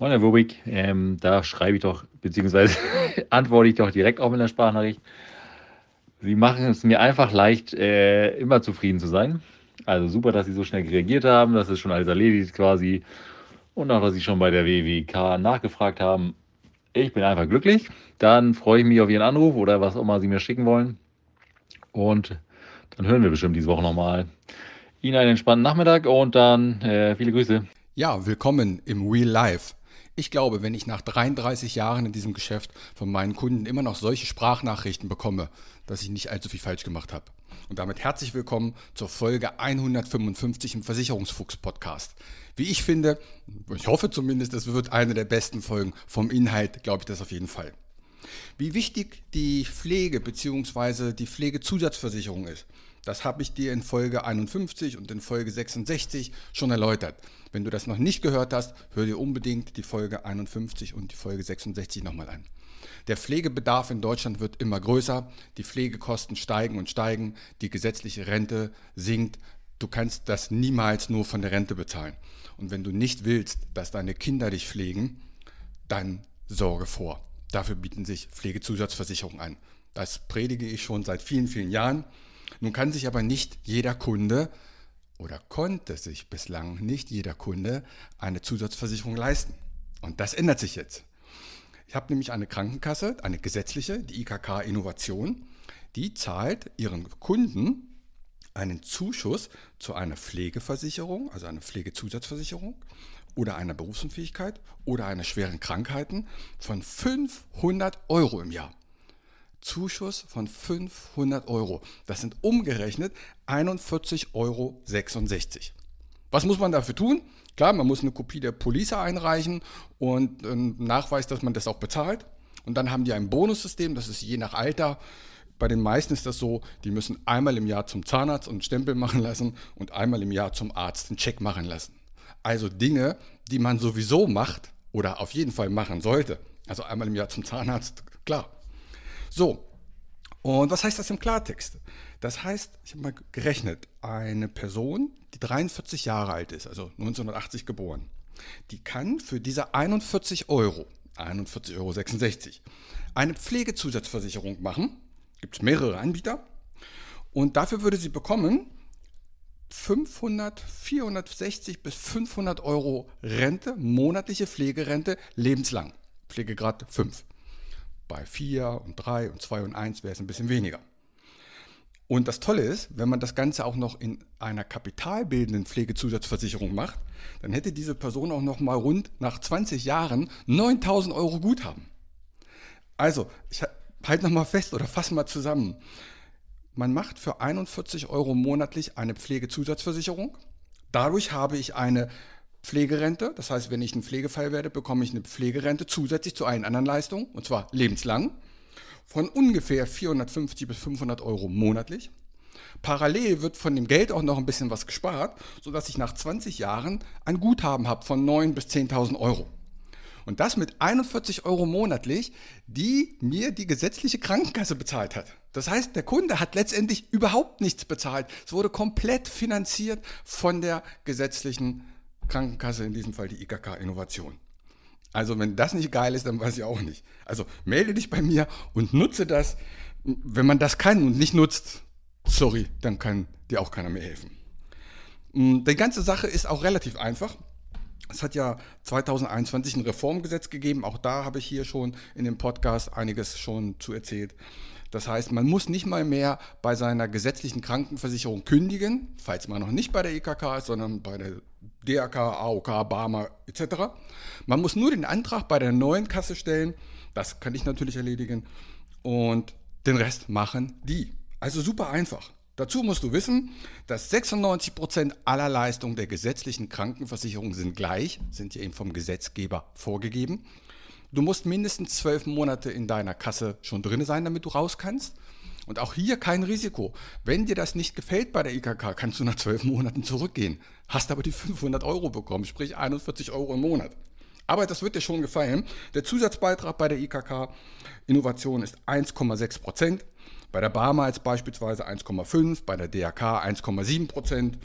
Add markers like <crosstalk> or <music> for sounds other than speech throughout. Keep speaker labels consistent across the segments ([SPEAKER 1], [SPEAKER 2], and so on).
[SPEAKER 1] Moin, Herr Wobig. Ähm, da schreibe ich doch, beziehungsweise <laughs> antworte ich doch direkt auch mit einer Sprachnachricht. Sie machen es mir einfach leicht, äh, immer zufrieden zu sein. Also super, dass Sie so schnell reagiert haben. Das ist schon alles erledigt quasi. Und auch, dass Sie schon bei der WWK nachgefragt haben. Ich bin einfach glücklich. Dann freue ich mich auf Ihren Anruf oder was auch immer Sie mir schicken wollen. Und dann hören wir bestimmt diese Woche nochmal. Ihnen einen entspannten Nachmittag und dann äh, viele Grüße.
[SPEAKER 2] Ja, willkommen im Real Life. Ich glaube, wenn ich nach 33 Jahren in diesem Geschäft von meinen Kunden immer noch solche Sprachnachrichten bekomme, dass ich nicht allzu viel falsch gemacht habe. Und damit herzlich willkommen zur Folge 155 im Versicherungsfuchs-Podcast. Wie ich finde, ich hoffe zumindest, es wird eine der besten Folgen. Vom Inhalt glaube ich das auf jeden Fall. Wie wichtig die Pflege bzw. die Pflegezusatzversicherung ist, das habe ich dir in Folge 51 und in Folge 66 schon erläutert. Wenn du das noch nicht gehört hast, hör dir unbedingt die Folge 51 und die Folge 66 nochmal an. Der Pflegebedarf in Deutschland wird immer größer, die Pflegekosten steigen und steigen, die gesetzliche Rente sinkt. Du kannst das niemals nur von der Rente bezahlen. Und wenn du nicht willst, dass deine Kinder dich pflegen, dann sorge vor. Dafür bieten sich Pflegezusatzversicherungen an. Das predige ich schon seit vielen, vielen Jahren. Nun kann sich aber nicht jeder Kunde oder konnte sich bislang nicht jeder Kunde eine Zusatzversicherung leisten. Und das ändert sich jetzt. Ich habe nämlich eine Krankenkasse, eine gesetzliche, die IKK Innovation, die zahlt ihren Kunden einen Zuschuss zu einer Pflegeversicherung, also einer Pflegezusatzversicherung oder einer Berufsunfähigkeit oder einer schweren Krankheiten von 500 Euro im Jahr. Zuschuss von 500 Euro. Das sind umgerechnet 41,66 Euro. Was muss man dafür tun? Klar, man muss eine Kopie der Police einreichen und einen Nachweis, dass man das auch bezahlt. Und dann haben die ein Bonussystem, das ist je nach Alter. Bei den meisten ist das so, die müssen einmal im Jahr zum Zahnarzt und einen Stempel machen lassen und einmal im Jahr zum Arzt einen Check machen lassen. Also Dinge, die man sowieso macht oder auf jeden Fall machen sollte. Also einmal im Jahr zum Zahnarzt, klar. So, und was heißt das im Klartext? Das heißt, ich habe mal gerechnet, eine Person, die 43 Jahre alt ist, also 1980 geboren, die kann für diese 41 Euro, 41,66 Euro, eine Pflegezusatzversicherung machen. Gibt es mehrere Anbieter. Und dafür würde sie bekommen 500, 460 bis 500 Euro Rente, monatliche Pflegerente, lebenslang. Pflegegrad 5. Bei 4 und 3 und 2 und 1 wäre es ein bisschen weniger. Und das Tolle ist, wenn man das Ganze auch noch in einer kapitalbildenden Pflegezusatzversicherung macht, dann hätte diese Person auch noch mal rund nach 20 Jahren 9000 Euro Guthaben. Also, ich halte noch mal fest oder fasse mal zusammen. Man macht für 41 Euro monatlich eine Pflegezusatzversicherung. Dadurch habe ich eine Pflegerente. Das heißt, wenn ich ein Pflegefall werde, bekomme ich eine Pflegerente zusätzlich zu allen anderen Leistungen, und zwar lebenslang, von ungefähr 450 bis 500 Euro monatlich. Parallel wird von dem Geld auch noch ein bisschen was gespart, sodass ich nach 20 Jahren ein Guthaben habe von 9.000 bis 10.000 Euro. Und das mit 41 Euro monatlich, die mir die gesetzliche Krankenkasse bezahlt hat. Das heißt, der Kunde hat letztendlich überhaupt nichts bezahlt. Es wurde komplett finanziert von der gesetzlichen Krankenkasse, in diesem Fall die IKK Innovation. Also wenn das nicht geil ist, dann weiß ich auch nicht. Also melde dich bei mir und nutze das. Wenn man das kann und nicht nutzt, sorry, dann kann dir auch keiner mehr helfen. Mm, die ganze Sache ist auch relativ einfach. Es hat ja 2021 ein Reformgesetz gegeben. Auch da habe ich hier schon in dem Podcast einiges schon zu erzählt. Das heißt, man muss nicht mal mehr bei seiner gesetzlichen Krankenversicherung kündigen, falls man noch nicht bei der EKK ist, sondern bei der DRK, AOK, Barmer etc. Man muss nur den Antrag bei der neuen Kasse stellen. Das kann ich natürlich erledigen. Und den Rest machen die. Also super einfach. Dazu musst du wissen, dass 96% aller Leistungen der gesetzlichen Krankenversicherung sind gleich, sind ja eben vom Gesetzgeber vorgegeben. Du musst mindestens zwölf Monate in deiner Kasse schon drin sein, damit du raus kannst. Und auch hier kein Risiko. Wenn dir das nicht gefällt bei der IKK, kannst du nach zwölf Monaten zurückgehen. Hast aber die 500 Euro bekommen, sprich 41 Euro im Monat. Aber das wird dir schon gefallen. Der Zusatzbeitrag bei der IKK Innovation ist 1,6 Prozent. Bei der jetzt beispielsweise 1,5, bei der DRK 1,7 Prozent.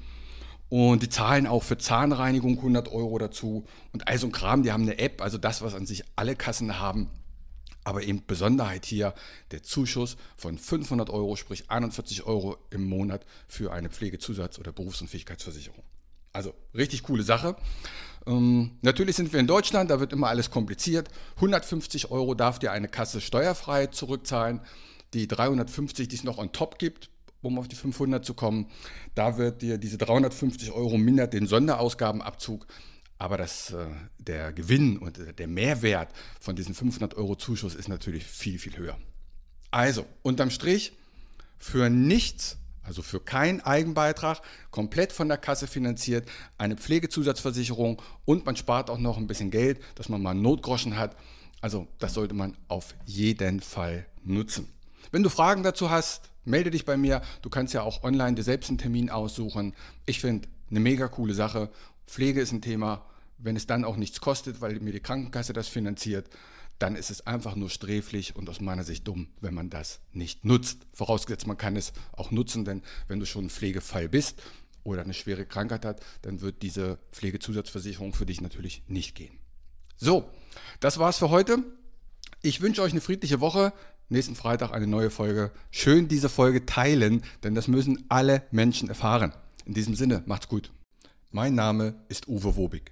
[SPEAKER 2] Und die zahlen auch für Zahnreinigung 100 Euro dazu. Und all so ein Kram, die haben eine App, also das, was an sich alle Kassen haben. Aber eben Besonderheit hier der Zuschuss von 500 Euro, sprich 41 Euro im Monat für eine Pflegezusatz- oder Berufsunfähigkeitsversicherung. Also richtig coole Sache. Ähm, natürlich sind wir in Deutschland, da wird immer alles kompliziert. 150 Euro darf dir eine Kasse steuerfrei zurückzahlen. Die 350, die es noch on top gibt, um auf die 500 zu kommen, da wird dir diese 350 Euro mindert den Sonderausgabenabzug. Aber das, äh, der Gewinn und der Mehrwert von diesen 500 Euro Zuschuss ist natürlich viel, viel höher. Also, unterm Strich, für nichts also für keinen Eigenbeitrag, komplett von der Kasse finanziert, eine Pflegezusatzversicherung und man spart auch noch ein bisschen Geld, dass man mal einen Notgroschen hat. Also das sollte man auf jeden Fall nutzen. Wenn du Fragen dazu hast, melde dich bei mir. Du kannst ja auch online dir selbst einen Termin aussuchen. Ich finde eine mega coole Sache. Pflege ist ein Thema, wenn es dann auch nichts kostet, weil mir die Krankenkasse das finanziert dann ist es einfach nur sträflich und aus meiner Sicht dumm, wenn man das nicht nutzt. Vorausgesetzt, man kann es auch nutzen, denn wenn du schon ein Pflegefall bist oder eine schwere Krankheit hat, dann wird diese Pflegezusatzversicherung für dich natürlich nicht gehen. So, das war's für heute. Ich wünsche euch eine friedliche Woche. Nächsten Freitag eine neue Folge. Schön diese Folge teilen, denn das müssen alle Menschen erfahren. In diesem Sinne, macht's gut. Mein Name ist Uwe Wobig.